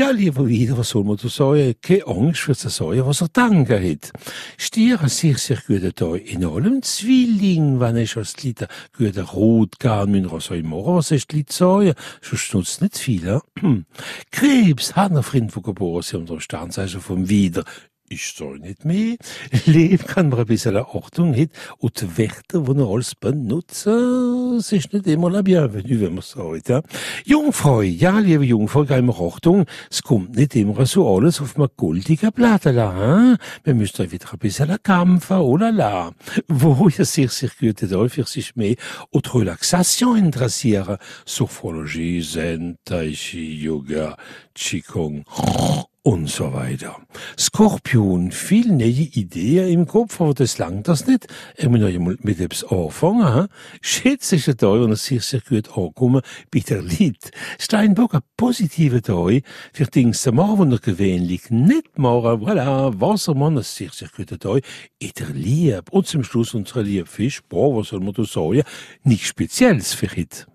Ja, lieber wieder, was soll man da sagen? Keine Angst für das sagen, was er danken hat. Stier hat sehr, sehr guten Tag in allem. Zwilling, wenn ich als Lied guten Rot gern mit was soll machen, was ist Lied sagen? Sonst nutzt nicht viel? Krebs, hat eine Freund von geboren, sie haben da Sternzeichen vom Wieder ich soll nicht mehr. Leben kann man ein bisschen Achtung hat. Und die Wörter, die man alles benutzen, ist nicht immer la bienvenue, wenn man sagt, ja. Jungfrau, ja, liebe Jungfrau, gehen wir Achtung, es kommt nicht immer so alles auf einem goldigen Blatt, la, Wir müssen wieder ein bisschen kämpfen, oh la la. Wo ja sehr, sehr gute Teil für sich mehr und Relaxation interessieren. Sophrologie, Zen, Tai Chi, Yoga, Qigong und so weiter. Skorpion, viel neue Ideen im Kopf, aber das langt das nicht. Er muss noch einmal mit etwas anfangen. Schätze ich da, wenn er sich sehr gut ankommen bei der Lied. Steinbock, ein positiver Tag für Dinge zu machen, die er gewöhnlich nicht machen. Voilà, Wassermann, ein sehr, sehr guter Tag in der Liebe. Und zum Schluss unsere liebe Fisch, boah, was soll man da sagen? Nichts Spezielles für heute.